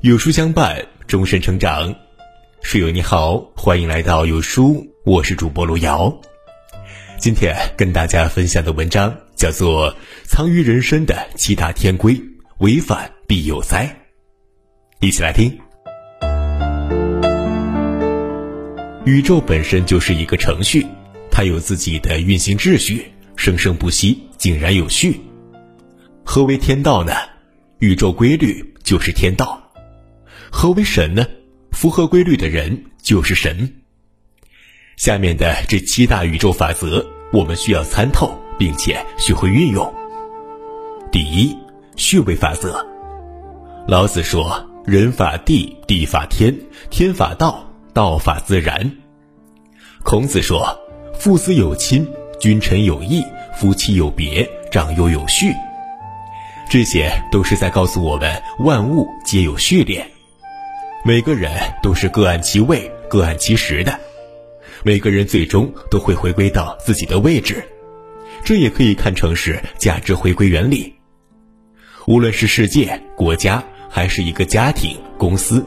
有书相伴，终身成长。书友你好，欢迎来到有书，我是主播路遥。今天跟大家分享的文章叫做《藏于人生的七大天规》，违反必有灾。一起来听。宇宙本身就是一个程序，它有自己的运行秩序，生生不息，井然有序。何为天道呢？宇宙规律就是天道。何为神呢？符合规律的人就是神。下面的这七大宇宙法则，我们需要参透，并且学会运用。第一，序位法则。老子说：“人法地，地法天，天法道，道法自然。”孔子说：“父子有亲，君臣有义，夫妻有别，长幼有序。”这些都是在告诉我们，万物皆有序列。每个人都是各按其位、各按其时的，每个人最终都会回归到自己的位置，这也可以看成是价值回归原理。无论是世界、国家，还是一个家庭、公司，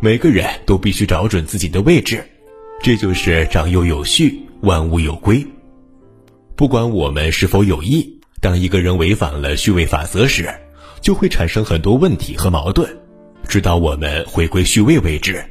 每个人都必须找准自己的位置，这就是长幼有序、万物有归。不管我们是否有意，当一个人违反了序位法则时，就会产生很多问题和矛盾。直到我们回归序位为止。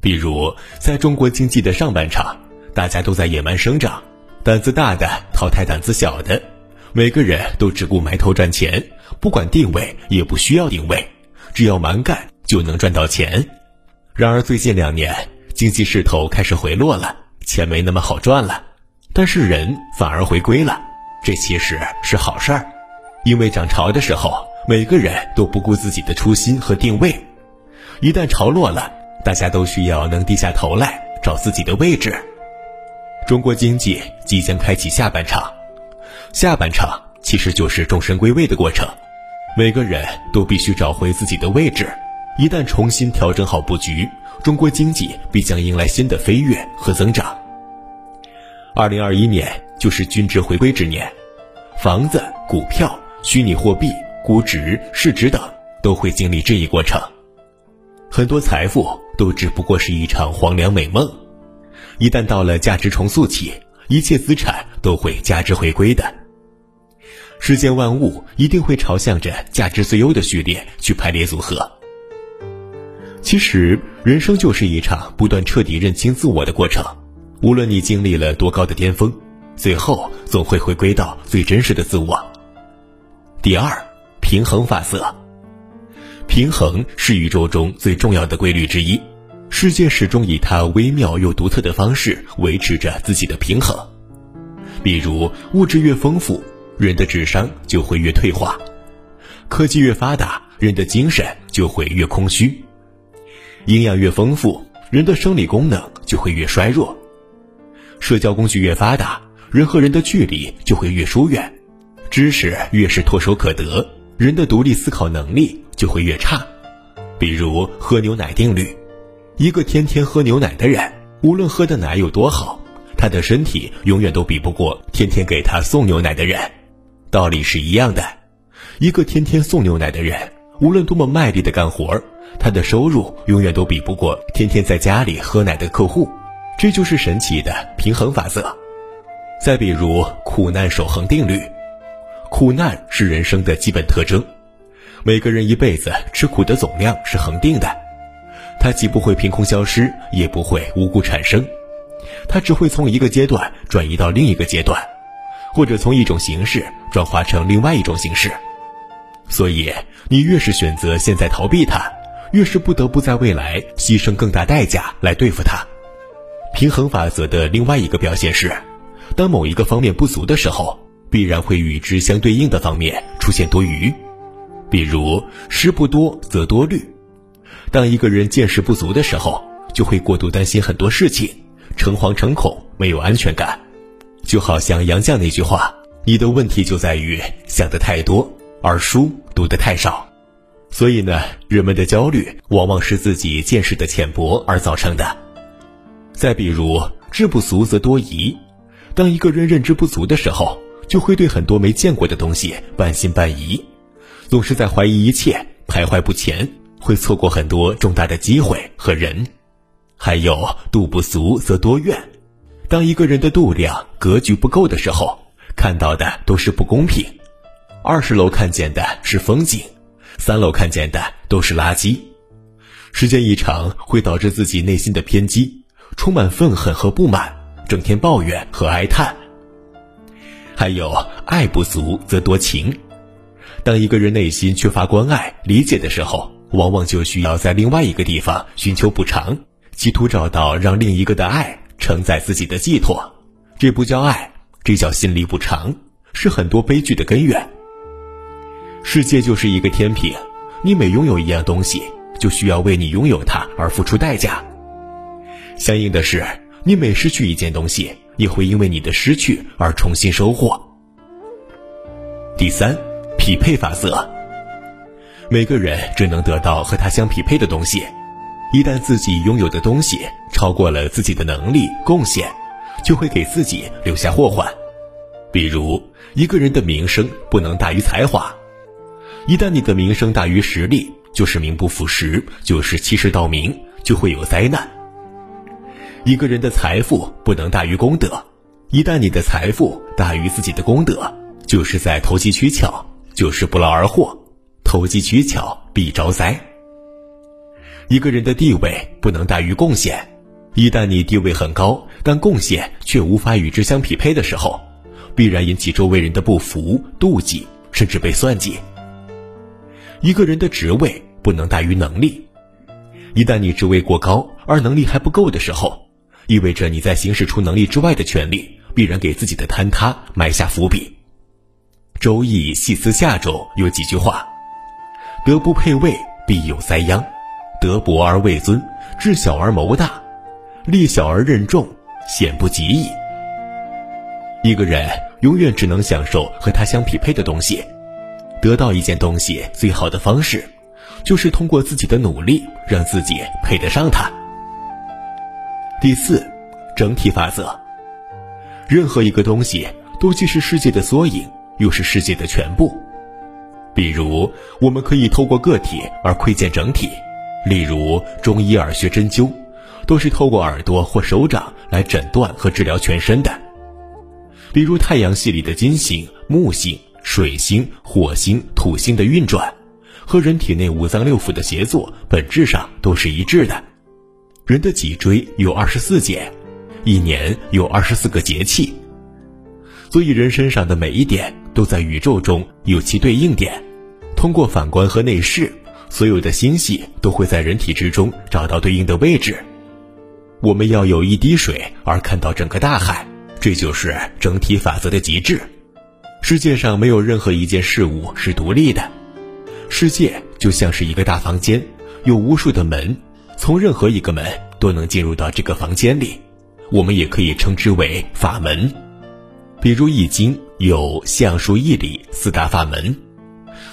比如，在中国经济的上半场，大家都在野蛮生长，胆子大的淘汰胆子小的，每个人都只顾埋头赚钱，不管定位也不需要定位，只要蛮干就能赚到钱。然而，最近两年经济势头开始回落了，钱没那么好赚了，但是人反而回归了，这其实是好事儿，因为涨潮的时候。每个人都不顾自己的初心和定位，一旦潮落了，大家都需要能低下头来找自己的位置。中国经济即将开启下半场，下半场其实就是众神归位的过程，每个人都必须找回自己的位置。一旦重新调整好布局，中国经济必将迎来新的飞跃和增长。二零二一年就是均值回归之年，房子、股票、虚拟货币。估值、市值等都会经历这一过程，很多财富都只不过是一场黄粱美梦。一旦到了价值重塑期，一切资产都会价值回归的。世间万物一定会朝向着价值最优的序列去排列组合。其实，人生就是一场不断彻底认清自我的过程。无论你经历了多高的巅峰，最后总会回归到最真实的自我。第二。平衡法则，平衡是宇宙中最重要的规律之一。世界始终以它微妙又独特的方式维持着自己的平衡。比如，物质越丰富，人的智商就会越退化；科技越发达，人的精神就会越空虚；营养越丰富，人的生理功能就会越衰弱；社交工具越发达，人和人的距离就会越疏远；知识越是唾手可得。人的独立思考能力就会越差，比如喝牛奶定律，一个天天喝牛奶的人，无论喝的奶有多好，他的身体永远都比不过天天给他送牛奶的人。道理是一样的，一个天天送牛奶的人，无论多么卖力的干活他的收入永远都比不过天天在家里喝奶的客户。这就是神奇的平衡法则。再比如苦难守恒定律。苦难是人生的基本特征，每个人一辈子吃苦的总量是恒定的，它既不会凭空消失，也不会无故产生，它只会从一个阶段转移到另一个阶段，或者从一种形式转化成另外一种形式。所以，你越是选择现在逃避它，越是不得不在未来牺牲更大代价来对付它。平衡法则的另外一个表现是，当某一个方面不足的时候。必然会与之相对应的方面出现多余，比如失不多则多虑。当一个人见识不足的时候，就会过度担心很多事情，诚惶诚恐，没有安全感。就好像杨绛那句话：“你的问题就在于想的太多，而书读的太少。”所以呢，人们的焦虑往往是自己见识的浅薄而造成的。再比如，知不足则多疑。当一个人认知不足的时候，就会对很多没见过的东西半信半疑，总是在怀疑一切，徘徊不前，会错过很多重大的机会和人。还有度不俗则多怨，当一个人的度量格局不够的时候，看到的都是不公平。二十楼看见的是风景，三楼看见的都是垃圾。时间一长，会导致自己内心的偏激，充满愤恨和不满，整天抱怨和哀叹。还有爱不足则多情，当一个人内心缺乏关爱、理解的时候，往往就需要在另外一个地方寻求补偿，企图找到让另一个的爱承载自己的寄托。这不叫爱，这叫心理补偿，是很多悲剧的根源。世界就是一个天平，你每拥有一样东西，就需要为你拥有它而付出代价。相应的是，你每失去一件东西。也会因为你的失去而重新收获。第三，匹配法则。每个人只能得到和他相匹配的东西，一旦自己拥有的东西超过了自己的能力贡献，就会给自己留下祸患。比如，一个人的名声不能大于才华，一旦你的名声大于实力，就是名不副实，就是欺世盗名，就会有灾难。一个人的财富不能大于功德，一旦你的财富大于自己的功德，就是在投机取巧，就是不劳而获。投机取巧必招灾。一个人的地位不能大于贡献，一旦你地位很高，但贡献却无法与之相匹配的时候，必然引起周围人的不服、妒忌，甚至被算计。一个人的职位不能大于能力，一旦你职位过高而能力还不够的时候。意味着你在行使出能力之外的权利，必然给自己的坍塌埋下伏笔。《周易·细思下》周有几句话：“德不配位，必有灾殃；德薄而位尊，智小而谋大，力小而任重，险不及矣。”一个人永远只能享受和他相匹配的东西。得到一件东西最好的方式，就是通过自己的努力，让自己配得上它。第四，整体法则。任何一个东西都既是世界的缩影，又是世界的全部。比如，我们可以透过个体而窥见整体。例如，中医耳穴针灸，都是透过耳朵或手掌来诊断和治疗全身的。比如，太阳系里的金星、木星、水星、火星、土星的运转，和人体内五脏六腑的协作，本质上都是一致的。人的脊椎有二十四节，一年有二十四个节气，所以人身上的每一点都在宇宙中有其对应点。通过反观和内视，所有的星系都会在人体之中找到对应的位置。我们要有一滴水而看到整个大海，这就是整体法则的极致。世界上没有任何一件事物是独立的，世界就像是一个大房间，有无数的门。从任何一个门都能进入到这个房间里，我们也可以称之为法门。比如《易经》有象数义理四大法门，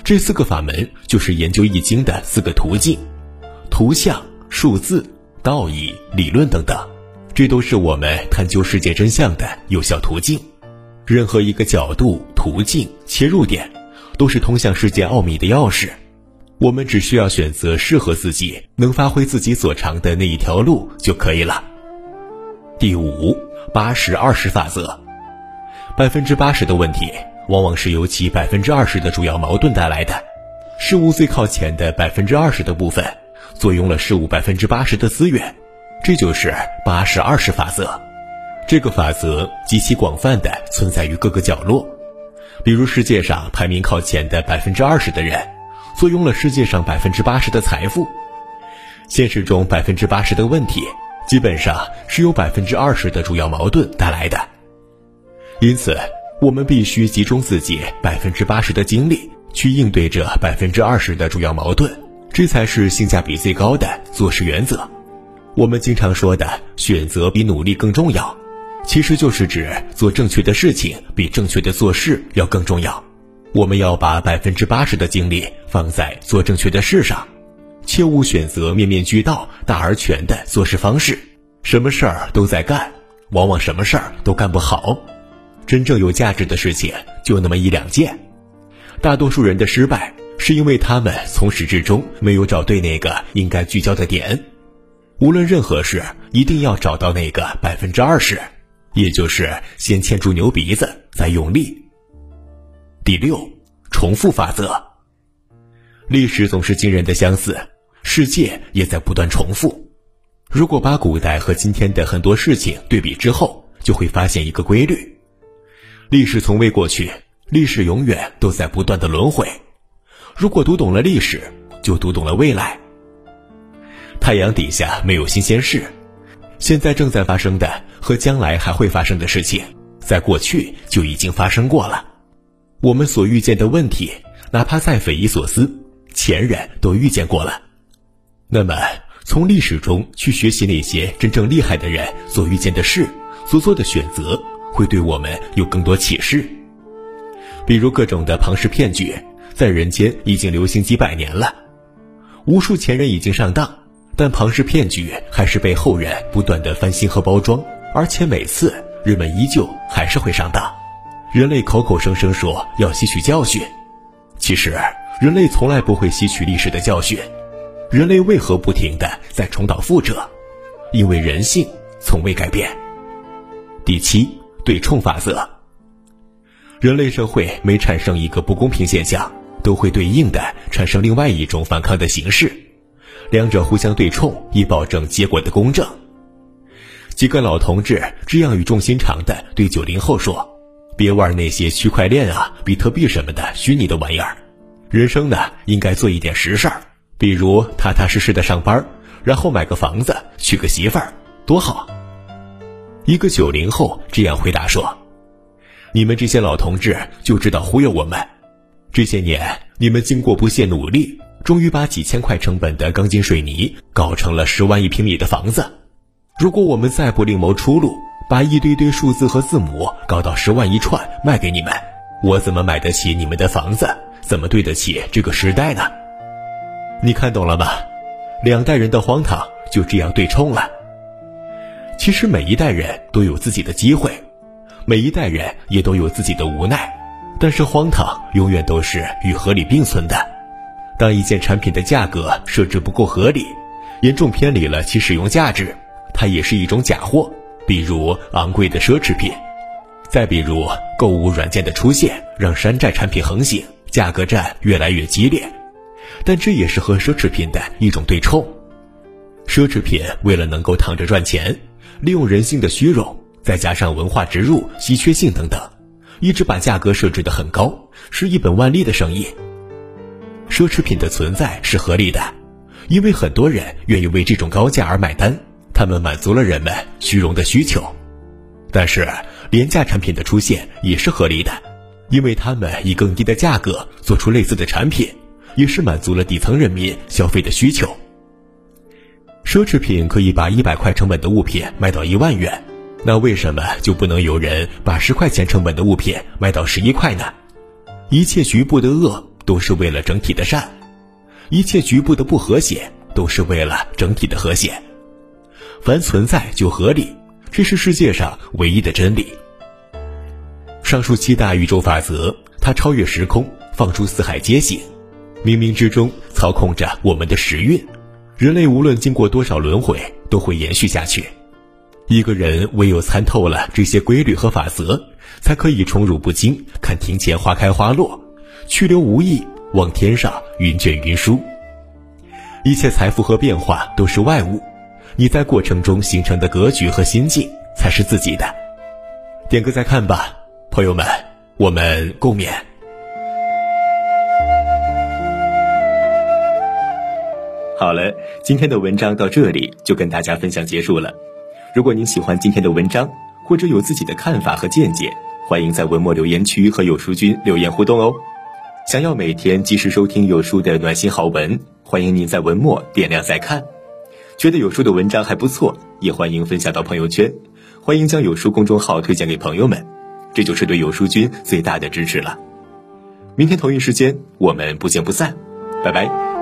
这四个法门就是研究《易经》的四个途径：图像、数字、道义、理论等等。这都是我们探究世界真相的有效途径。任何一个角度、途径、切入点，都是通向世界奥秘的钥匙。我们只需要选择适合自己、能发挥自己所长的那一条路就可以了。第五，八十二十法则，百分之八十的问题，往往是由其百分之二十的主要矛盾带来的。事物最靠前的百分之二十的部分，作用了事物百分之八十的资源，这就是八十二十法则。这个法则极其广泛的存在于各个角落，比如世界上排名靠前的百分之二十的人。坐拥了世界上百分之八十的财富，现实中百分之八十的问题，基本上是由百分之二十的主要矛盾带来的。因此，我们必须集中自己百分之八十的精力去应对这百分之二十的主要矛盾，这才是性价比最高的做事原则。我们经常说的“选择比努力更重要”，其实就是指做正确的事情比正确的做事要更重要。我们要把百分之八十的精力放在做正确的事上，切勿选择面面俱到、大而全的做事方式，什么事儿都在干，往往什么事儿都干不好。真正有价值的事情就那么一两件。大多数人的失败，是因为他们从始至终没有找对那个应该聚焦的点。无论任何事，一定要找到那个百分之二十，也就是先牵住牛鼻子，再用力。第六，重复法则。历史总是惊人的相似，世界也在不断重复。如果把古代和今天的很多事情对比之后，就会发现一个规律：历史从未过去。历史永远都在不断的轮回。如果读懂了历史，就读懂了未来。太阳底下没有新鲜事，现在正在发生的和将来还会发生的事情，在过去就已经发生过了。我们所遇见的问题，哪怕再匪夷所思，前人都遇见过了。那么，从历史中去学习那些真正厉害的人所遇见的事，所做的选择，会对我们有更多启示。比如各种的庞氏骗局，在人间已经流行几百年了，无数前人已经上当，但庞氏骗局还是被后人不断的翻新和包装，而且每次人们依旧还是会上当。人类口口声声说要吸取教训，其实人类从来不会吸取历史的教训。人类为何不停的在重蹈覆辙？因为人性从未改变。第七，对冲法则。人类社会每产生一个不公平现象，都会对应的产生另外一种反抗的形式，两者互相对冲，以保证结果的公正。几个老同志这样语重心长的对九零后说：“别玩那些区块链啊、比特币什么的虚拟的玩意儿，人生呢应该做一点实事儿，比如踏踏实实的上班，然后买个房子，娶个媳妇儿，多好。”一个九零后这样回答说。你们这些老同志就知道忽悠我们。这些年，你们经过不懈努力，终于把几千块成本的钢筋水泥搞成了十万一平米的房子。如果我们再不另谋出路，把一堆堆数字和字母搞到十万一串卖给你们，我怎么买得起你们的房子？怎么对得起这个时代呢？你看懂了吗？两代人的荒唐就这样对冲了。其实每一代人都有自己的机会。每一代人也都有自己的无奈，但是荒唐永远都是与合理并存的。当一件产品的价格设置不够合理，严重偏离了其使用价值，它也是一种假货。比如昂贵的奢侈品，再比如购物软件的出现，让山寨产品横行，价格战越来越激烈。但这也是和奢侈品的一种对冲。奢侈品为了能够躺着赚钱，利用人性的虚荣。再加上文化植入、稀缺性等等，一直把价格设置的很高，是一本万利的生意。奢侈品的存在是合理的，因为很多人愿意为这种高价而买单，他们满足了人们虚荣的需求。但是廉价产品的出现也是合理的，因为他们以更低的价格做出类似的产品，也是满足了底层人民消费的需求。奢侈品可以把一百块成本的物品卖到一万元。那为什么就不能有人把十块钱成本的物品卖到十一块呢？一切局部的恶都是为了整体的善，一切局部的不和谐都是为了整体的和谐。凡存在就合理，这是世界上唯一的真理。上述七大宇宙法则，它超越时空，放出四海皆行，冥冥之中操控着我们的时运。人类无论经过多少轮回，都会延续下去。一个人唯有参透了这些规律和法则，才可以宠辱不惊，看庭前花开花落，去留无意，望天上云卷云舒。一切财富和变化都是外物，你在过程中形成的格局和心境才是自己的。点个再看吧，朋友们，我们共勉。好了，今天的文章到这里就跟大家分享结束了。如果您喜欢今天的文章，或者有自己的看法和见解，欢迎在文末留言区和有书君留言互动哦。想要每天及时收听有书的暖心好文，欢迎您在文末点亮再看。觉得有书的文章还不错，也欢迎分享到朋友圈。欢迎将有书公众号推荐给朋友们，这就是对有书君最大的支持了。明天同一时间，我们不见不散，拜拜。